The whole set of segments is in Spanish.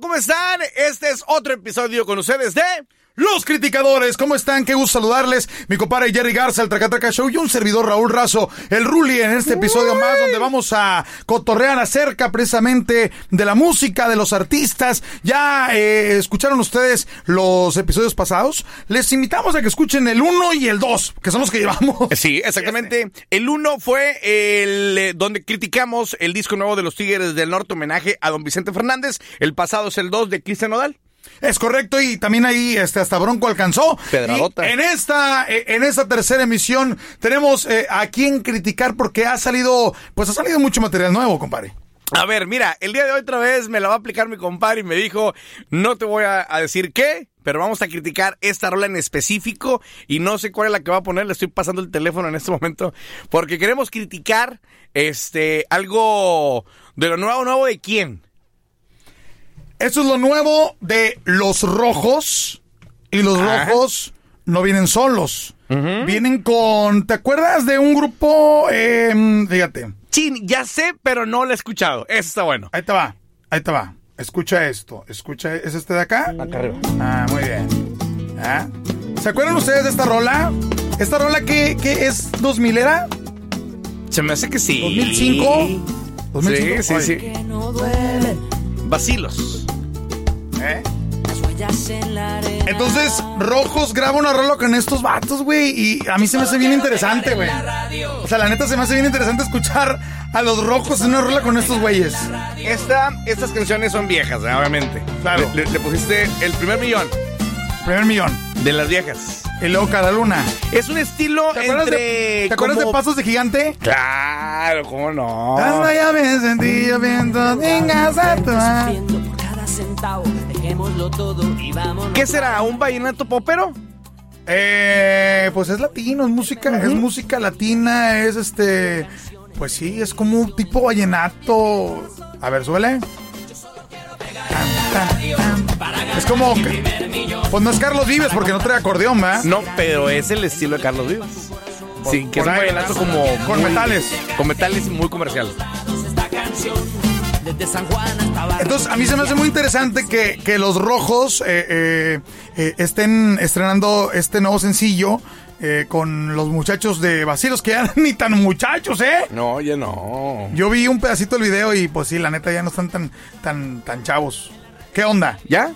¿Cómo están? Este es otro episodio con ustedes de... Los criticadores, ¿cómo están? Qué gusto saludarles. Mi compadre Jerry Garza, el Tracatraca Show y un servidor Raúl Razo, el Ruli, en este episodio más donde vamos a cotorrear acerca precisamente de la música, de los artistas. Ya eh, escucharon ustedes los episodios pasados. Les invitamos a que escuchen el 1 y el 2, que son los que llevamos. Sí, exactamente. El 1 fue el eh, donde criticamos el disco nuevo de los Tigres del Norte, homenaje a don Vicente Fernández. El pasado es el 2 de Cristian Nodal. Es correcto, y también ahí este, hasta Bronco alcanzó. Pedradota. En esta, eh, en esta tercera emisión tenemos eh, a quien criticar porque ha salido, pues ha salido mucho material nuevo, compadre. A ver, mira, el día de hoy otra vez me la va a aplicar mi compadre y me dijo, no te voy a, a decir qué, pero vamos a criticar esta rola en específico y no sé cuál es la que va a poner, le estoy pasando el teléfono en este momento, porque queremos criticar este algo de lo nuevo, nuevo de quién. Eso es lo nuevo de los rojos. Y los Ah. rojos no vienen solos. Vienen con. ¿Te acuerdas de un grupo? Eh, fíjate. Chin, ya sé, pero no lo he escuchado. Eso está bueno. Ahí te va. Ahí te va. Escucha esto. Escucha. ¿Es este de acá? Acá arriba. Ah, muy bien. Ah. ¿Se acuerdan ustedes de esta rola? ¿Esta rola que, que es 2000 era? Se me hace que sí. ¿2005? ¿2005? Sí, sí, Oye, sí. Vacilos. ¿Eh? Entonces, Rojos graba una rola con estos vatos, güey. Y a mí se me hace bien interesante, güey. O sea, la neta se me hace bien interesante escuchar a los Rojos en una rola con estos güeyes. Esta, estas canciones son viejas, ¿eh? obviamente. Claro. Le, le- le pusiste el primer millón Primer millón. de las viejas. Y luego cada luna. Es un estilo ¿Te acuerdas, entre. de, ¿te acuerdas como- de Pasos de Gigante? Claro, cómo no. Cuando ya me sentí yo viento, vengas a tu por cada centavo, dejémoslo todo y vámonos. ¿Qué será? ¿Un vallenato popero? Eh, pues es latino, es música, es música latina, es este, pues sí, es como un tipo vallenato. A ver, tan. Es como, pues no es Carlos Vives porque no trae acordeón, ¿verdad? No, pero es el estilo de Carlos Vivas. Sí, que es un vallenato como. con muy- metales. Con metales y muy comercial. Desde San Juan hasta Barranquilla. Entonces, a mí se me hace muy interesante que, que los rojos eh, eh, eh, estén estrenando este nuevo sencillo eh, con los muchachos de Basilos, que ya ni tan muchachos, ¿eh? No, ya no. Yo vi un pedacito del video y pues sí, la neta ya no están tan, tan, tan chavos. ¿Qué onda? ¿Ya?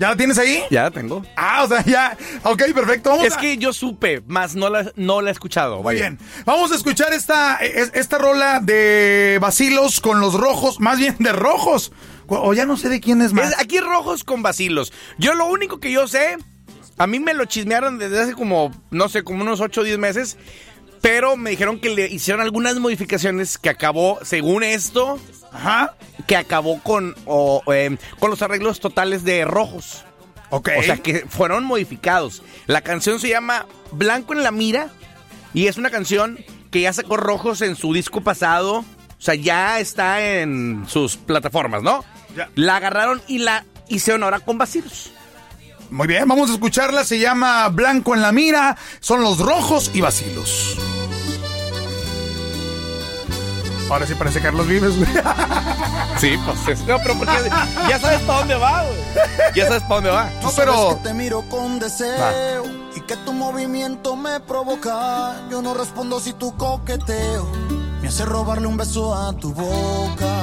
¿Ya la tienes ahí? Ya la tengo. Ah, o sea, ya. Ok, perfecto. Vamos Es a- que yo supe, más no la, no la he escuchado. Vaya. bien. Vamos a escuchar esta, es- esta rola de Basilos con los rojos, más bien de rojos. O ya no sé de quién es más. Es- aquí rojos con vacilos. Yo lo único que yo sé, a mí me lo chismearon desde hace como, no sé, como unos 8 o 10 meses, pero me dijeron que le hicieron algunas modificaciones que acabó, según esto, Ajá. que acabó con, o, eh, con los arreglos totales de rojos. Ok. O sea, que fueron modificados. La canción se llama Blanco en la Mira y es una canción que ya sacó rojos en su disco pasado. O sea, ya está en sus plataformas, ¿no? Ya. La agarraron y la hicieron ahora con vacilos. Muy bien, vamos a escucharla. Se llama Blanco en la Mira. Son los rojos y Basilos. Ahora sí parece Carlos Vives, güey. Sí, pues es- No, pero porque ya sabes para dónde va, güey. Ya sabes para dónde va. No, pero. Sabes que te miro con deseo y que tu movimiento me provoca. Yo no respondo si tu coqueteo me hace robarle un beso a tu boca.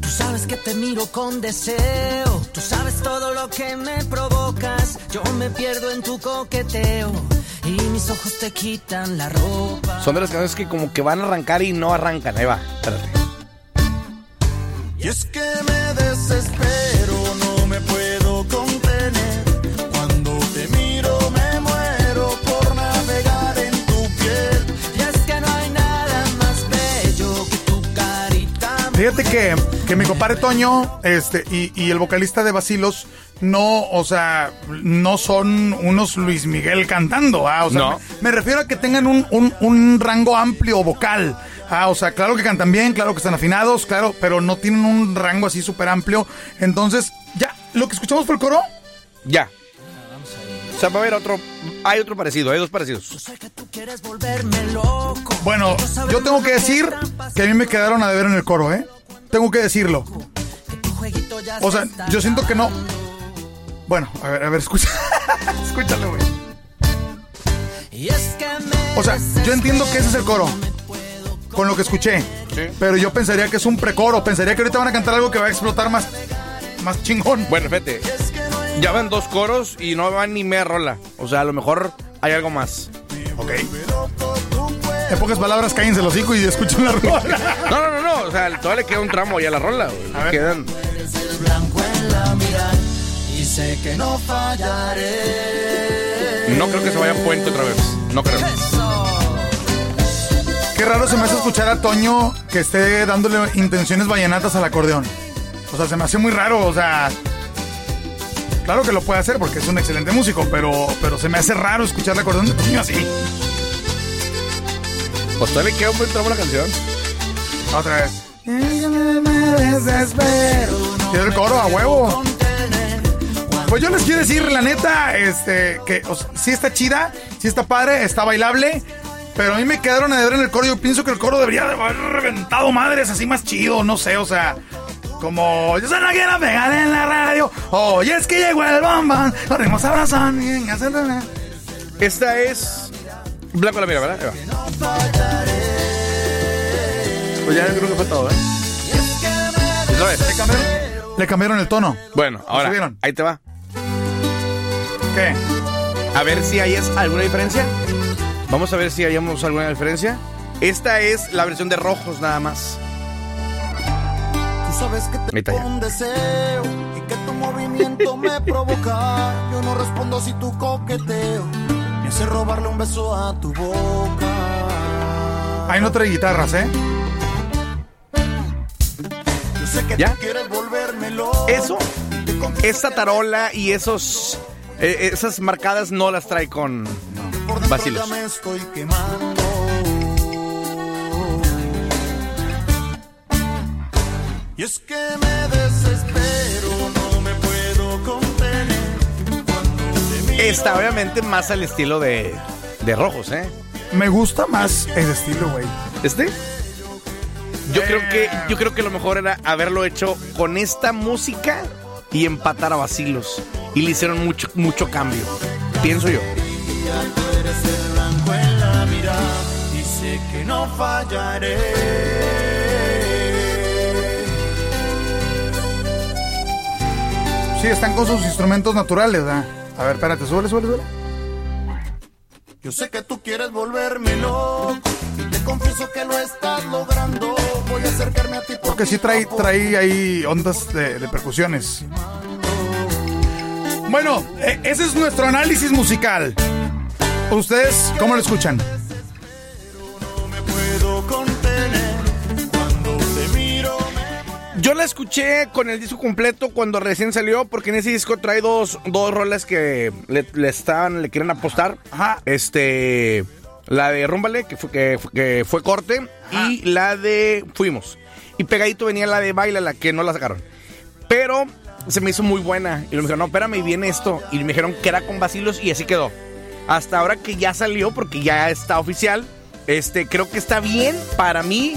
Tú sabes que te miro con deseo, tú sabes todo lo que me provocas. Yo me pierdo en tu coqueteo y mis ojos te quitan la ropa. Son de las canciones que como que van a arrancar y no arrancan. Ahí va, espérate. Y es que me desespero, no me puedo contener. Cuando te miro me muero por navegar en tu piel. Y es que no hay nada más bello que tu carita. Fíjate que, que mi compadre Toño este, y, y el vocalista de Basilos no, o sea, no son unos Luis Miguel cantando, ah, o sea, No. me, me refiero a que tengan un, un, un rango amplio vocal. Ah, o sea, claro que cantan bien, claro que están afinados, claro, pero no tienen un rango así súper amplio. Entonces, ya, lo que escuchamos fue el coro. Ya. O sea, va a haber otro. Hay otro parecido, hay dos parecidos. Bueno, yo tengo que decir que a mí me quedaron a deber en el coro, ¿eh? Tengo que decirlo. O se sea, yo siento que no. Bueno, a ver, a ver, escucha. Escúchalo, güey. O sea, yo entiendo que ese es el coro. Con lo que escuché. Sí. Pero yo pensaría que es un precoro. Pensaría que ahorita van a cantar algo que va a explotar más. Más chingón. Bueno, fíjate. Ya van dos coros y no van ni media rola. O sea, a lo mejor hay algo más. Ok. En pocas palabras, cállense los hocico y escuchen la rola. No, no, no, sea, todavía le queda un tramo ya a la rola. güey. A ver. Quedan. El blanco en la mirada. Y sé que no fallaré. No creo que se vaya a puente otra vez. No creo. Qué raro se me hace escuchar a Toño que esté dándole intenciones vallenatas al acordeón. O sea, se me hace muy raro, o sea... Claro que lo puede hacer porque es un excelente músico, pero, pero se me hace raro escuchar el acordeón de Toño así. Pues todavía le queda un buen tramo la canción. Otra vez. Quiero el coro a huevo. Pues yo les quiero decir, la neta, este, que o sea, sí está chida, sí está padre, está bailable, pero a mí me quedaron a deber en el coro. Yo pienso que el coro debería de haber reventado madres así más chido, no sé, o sea, como yo se la quiero pegar en la radio. Oye, es que llegó el bombón, los ritmos abrazan. Esta es. Blanco la mira, ¿verdad? Ahí va. Pues ya creo que fue todo, ¿eh? ¿Lo ves? Le cambiaron, le cambiaron el tono. Bueno, ahora, subieron? ahí te va. ¿Qué? A ver si hay es- alguna diferencia. Vamos a ver si hayamos alguna diferencia. Esta es la versión de rojos nada más. Tú sabes que te pongo un deseo y que tu movimiento me provoca. Yo no respondo si tu coqueteo me hace robarle un beso a tu boca. Ahí no trae guitarras, ¿eh? Yo sé que ¿Ya? Eso, esa tarola y esos. eh, esas marcadas no las trae con vacilos. ya me estoy quemando. Y es que me desespero, no me puedo contener. Esta, obviamente, más al estilo de, de rojos, ¿eh? Me gusta más el estilo, güey. ¿Este? Yo creo que yo creo que lo mejor era haberlo hecho con esta música y empatar a Basilos. Y le hicieron mucho, mucho cambio. Pienso yo. y sé que no fallaré. Sí, están con sus instrumentos naturales, ¿verdad? A ver, espérate, súbele, súbele, súbele. Yo sé que tú quieres volverme loco y te confieso que lo estás logrando. Porque sí trae, trae ahí ondas de, de percusiones. Bueno, eh, ese es nuestro análisis musical. ¿Ustedes cómo lo escuchan? Yo la escuché con el disco completo cuando recién salió, porque en ese disco trae dos, dos rolas que le, le estaban, le quieren apostar. Ajá. Este, la de Rúmbale, que fue, que, fue- que fue corte, y la de Fuimos. Y pegadito venía la de Baila, la que no la sacaron. Pero se me hizo muy buena. Y me dijeron, no, espérame, viene esto. Y me dijeron que era con vacilos y así quedó. Hasta ahora que ya salió, porque ya está oficial, este, creo que está bien. Para mí,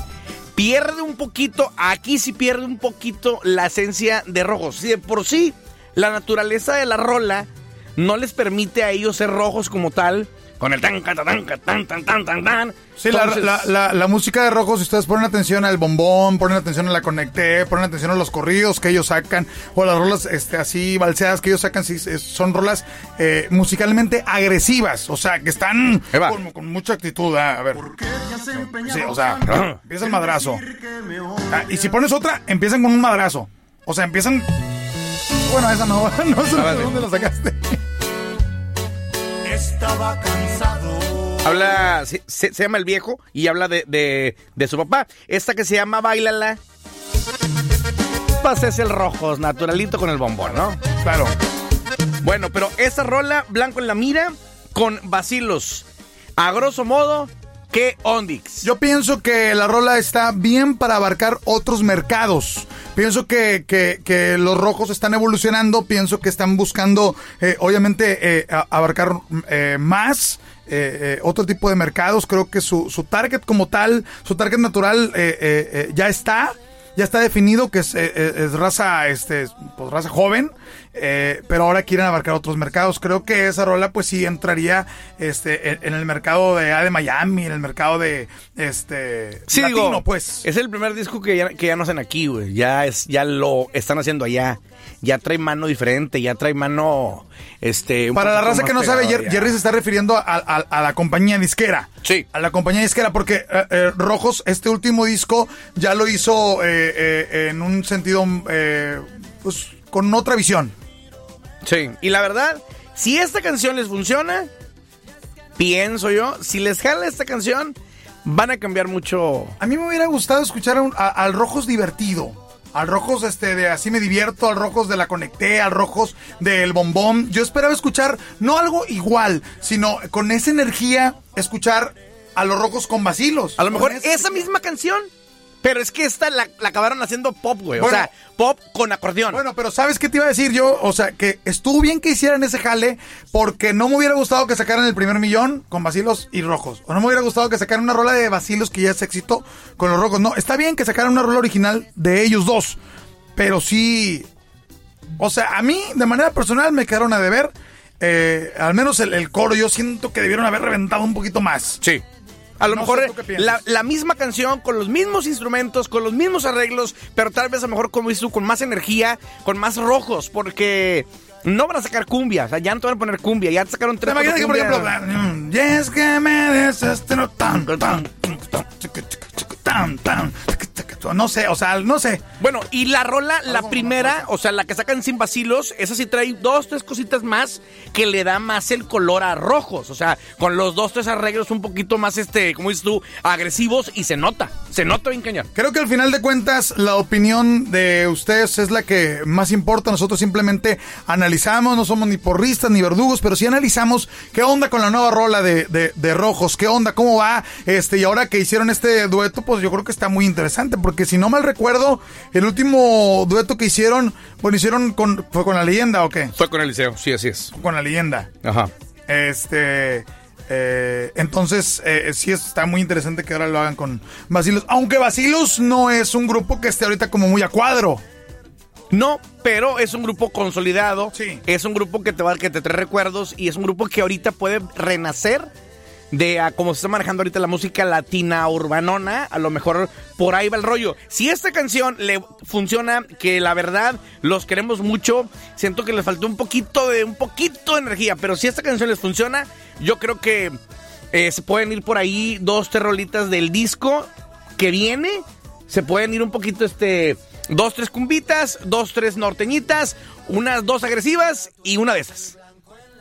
pierde un poquito, aquí sí pierde un poquito la esencia de rojos. Si de por sí, la naturaleza de la rola no les permite a ellos ser rojos como tal, con el tan, tan, tan, tan, tan, tan, tan, tan. Sí, la, Entonces, la- la- la música de Rojos, si ustedes ponen atención al bombón, ponen atención a la Conecté, ponen atención a los corridos que ellos sacan, o las rolas este, así balseadas que ellos sacan, sí, son rolas eh, musicalmente agresivas, o sea, que están con, con mucha actitud. ah, A ver, sí, o sea, empieza el madrazo. Ah, y si pones otra, empiezan con un madrazo. O sea, empiezan... Bueno, esa no, no sé Ah, de dónde la sacaste. Estaba cansado. Habla, se, llama El Viejo y habla de, de- de su papá. Esta que se llama Bailala. Pues es el rojos, naturalito con el bombón, ¿no? Claro. Bueno, pero esa rola, Blanco en la mira, con vacilos. A grosso modo, ¿Qué ondix? Yo pienso que la rola está bien para abarcar otros mercados. Pienso que, que- los rojos están evolucionando, pienso que están buscando, eh, obviamente, eh, abarcar eh, más. otro tipo de mercados, creo que su, su target como tal, su target natural ya está, ya está definido que es, es raza, este, pues raza joven, eh, pero ahora quieren abarcar otros mercados. Creo que esa rola, pues sí entraría, este, en, en el mercado de, ah, de Miami, en el mercado de, este, Sí, latino, digo, pues. Es el primer disco que ya, que ya no hacen aquí, güey. Ya, es, ya lo están haciendo allá. Ya trae mano diferente, ya trae mano, este... Para la raza que no sabe. Jerry se está refiriendo a, a- a la compañía disquera. Sí. A la compañía disquera, porque eh, eh, Rojos, este último disco, ya lo hizo eh, eh, en un sentido, eh, pues, con otra visión. Sí, y la verdad, si esta canción les funciona, pienso yo, si les jala esta canción, van a cambiar mucho. A mí me hubiera gustado escuchar a un- a- al Rojos divertido. Al Rojos este de Así me divierto, al Rojos de La Conecté, al Rojos del Bombón. Yo esperaba escuchar no algo igual, sino con esa energía escuchar a los Rojos con vacilos. A lo mejor Con esa misma canción, pero es que esta la, la acabaron haciendo pop, güey. o sea, pop con acordeón. Bueno, pero ¿sabes qué te iba a decir yo? O sea, que estuvo bien que hicieran ese jale porque no me hubiera gustado que sacaran el primer millón con vacilos y rojos. O no me hubiera gustado que sacaran una rola de vacilos que ya es éxito con los rojos. No, está bien que sacaran una rola original de ellos dos. Pero sí... O sea, a mí, de manera personal, me quedaron a deber. eh, al menos el, el coro, yo siento que debieron haber reventado un poquito más. Sí. A lo No mejor la, la misma canción, con los mismos instrumentos, con los mismos arreglos, pero tal vez a lo mejor, como dices tú, con más energía, con más rojos, porque no van a sacar cumbia, o sea, ya no te van a poner cumbia, ya te sacaron ¿Te tres imaginas que, por ejemplo, mm, y es que me desestero tan, tan, tan, tan, tan, no sé, o sea, no sé. Bueno, y la rola, la primera, o sea, la que sacan sin vacilos, esa sí trae dos, tres cositas más que le da más el color a rojos. O sea, con los dos, tres arreglos un poquito más, este, como dices tú, agresivos y se nota. Se nota bien cañón. Creo que al final de cuentas la opinión de ustedes es la que más importa. Nosotros simplemente analizamos, no somos ni porristas ni verdugos, pero sí analizamos qué onda con la nueva rola de, de- de Rojos, qué onda, cómo va. Este, y ahora que hicieron este dueto, pues yo creo que está muy interesante, porque si no mal recuerdo, el último dueto que hicieron, bueno, hicieron con, fue con la leyenda o qué? Fue con el liceo, sí, así es. Con la leyenda. Ajá. Este. eh, entonces, eh, sí está muy interesante que ahora lo hagan con Basilos. Aunque Basilos no es un grupo que esté ahorita como muy a cuadro. No, pero es un grupo consolidado. Sí. Es un grupo que te va que te trae recuerdos y es un grupo que ahorita puede renacer de a como se está manejando ahorita la música latina urbanona, a lo mejor por ahí va el rollo. Si esta canción le funciona, que la verdad los queremos mucho, siento que les faltó un poquito de un poquito de energía, pero si esta canción les funciona, yo creo que eh, se pueden ir por ahí dos tres rolitas del disco que viene, se pueden ir un poquito este dos tres cumbitas, dos tres norteñitas, unas dos agresivas y una de esas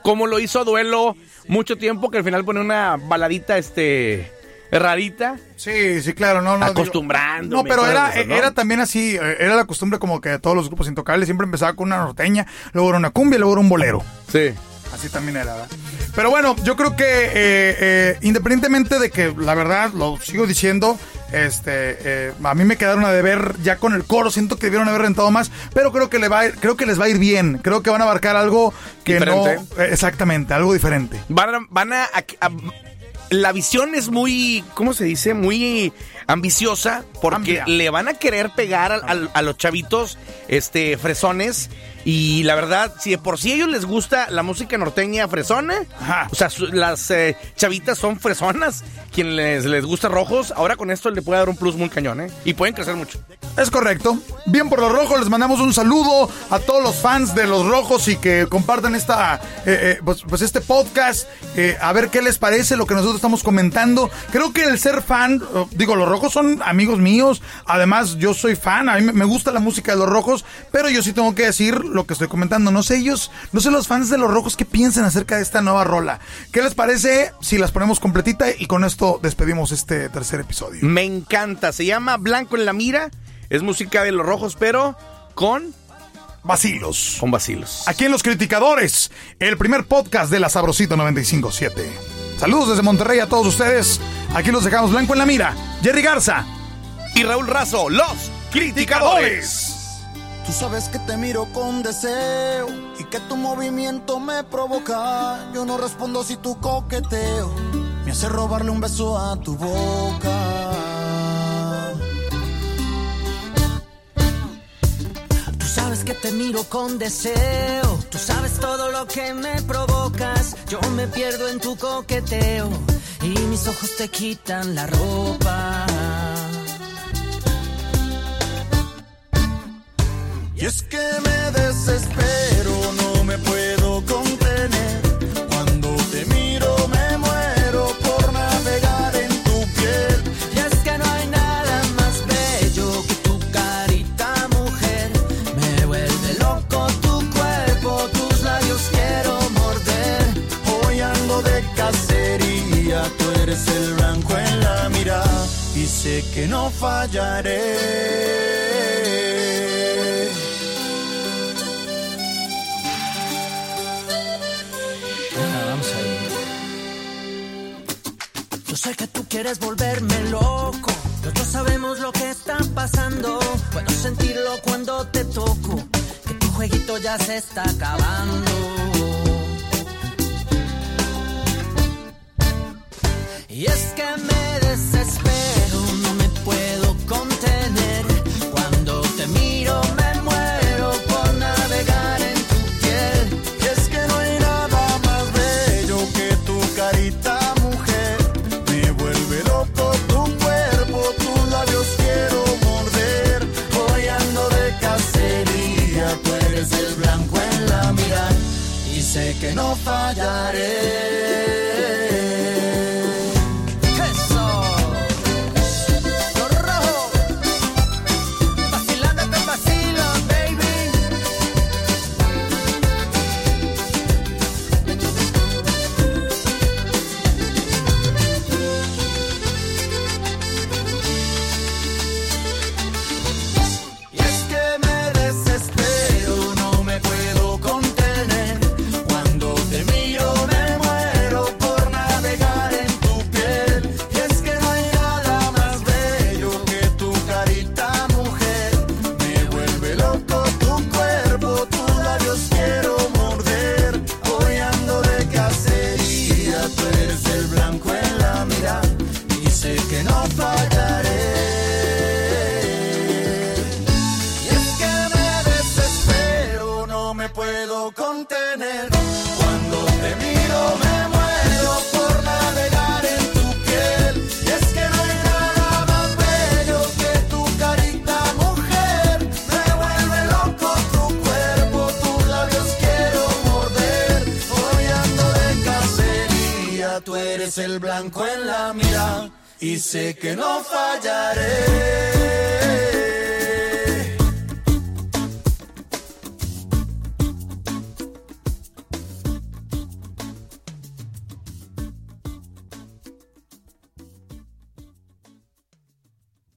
como lo hizo Duelo mucho tiempo, que al final pone una baladita, este, rarita. Sí, sí, claro, no, no. Acostumbrándome no, pero era, era también así, eh, era la costumbre como que de todos los grupos intocables siempre empezaba con una norteña, luego era una cumbia, luego era un bolero. Sí. Así también era, ¿verdad? Pero bueno, yo creo que eh, eh, independientemente de que la verdad, lo sigo diciendo, este, eh, a mí me quedaron a deber ya con el coro, siento que debieron haber rentado más, pero creo que le va a ir, creo que les va a ir bien, creo que van a abarcar algo que Diferente. no, eh, exactamente, algo diferente. Van a, van a- a- a- la visión es muy, ¿cómo se dice? Muy ambiciosa porque le van a querer pegar a, los chavitos, este, fresones. Y la verdad, si de por sí a ellos les gusta la música norteña fresona, Ajá. o sea, su- las eh, chavitas son fresonas, quien les, les gusta rojos, ahora con esto le puede dar un plus muy cañón, ¿eh? Y pueden crecer mucho. Es correcto. Bien por los rojos, les mandamos un saludo a todos los fans de los rojos y que compartan esta, eh, eh, pues, pues este podcast, eh, a ver qué les parece lo que nosotros estamos comentando. Creo que el ser fan, eh, digo, los rojos son amigos míos, además yo soy fan, a mí me- me gusta la música de los rojos, pero yo sí tengo que decir lo que estoy comentando. No sé ellos, no sé los fans de los rojos qué piensan acerca de esta nueva rola. ¿Qué les parece si las ponemos completita y con esto despedimos este tercer episodio? Me encanta, se llama Blanco en la Mira, es música de los rojos, pero con, Vacilos. con vacilos. Aquí en Los Criticadores, el primer podcast de la Sabrosita 957. Saludos desde Monterrey a todos ustedes. Aquí los dejamos blanco en la mira. Jerry Garza. Y Raúl Razo, los criticadores. Tú sabes que te miro con deseo y que tu movimiento me provoca. Yo no respondo si tu coqueteo me hace robarle un beso a tu boca. Tú sabes que te miro con deseo. Todo lo que me provocas. Yo me pierdo en tu coqueteo. Y mis ojos te quitan la ropa. Y es que me desespero, pasando. Puedo sentirlo cuando te toco. Que tu jueguito ya se está acabando. Y es que me desespero, que no fallaré. El blanco en la mirada. Y sé que no fallaré.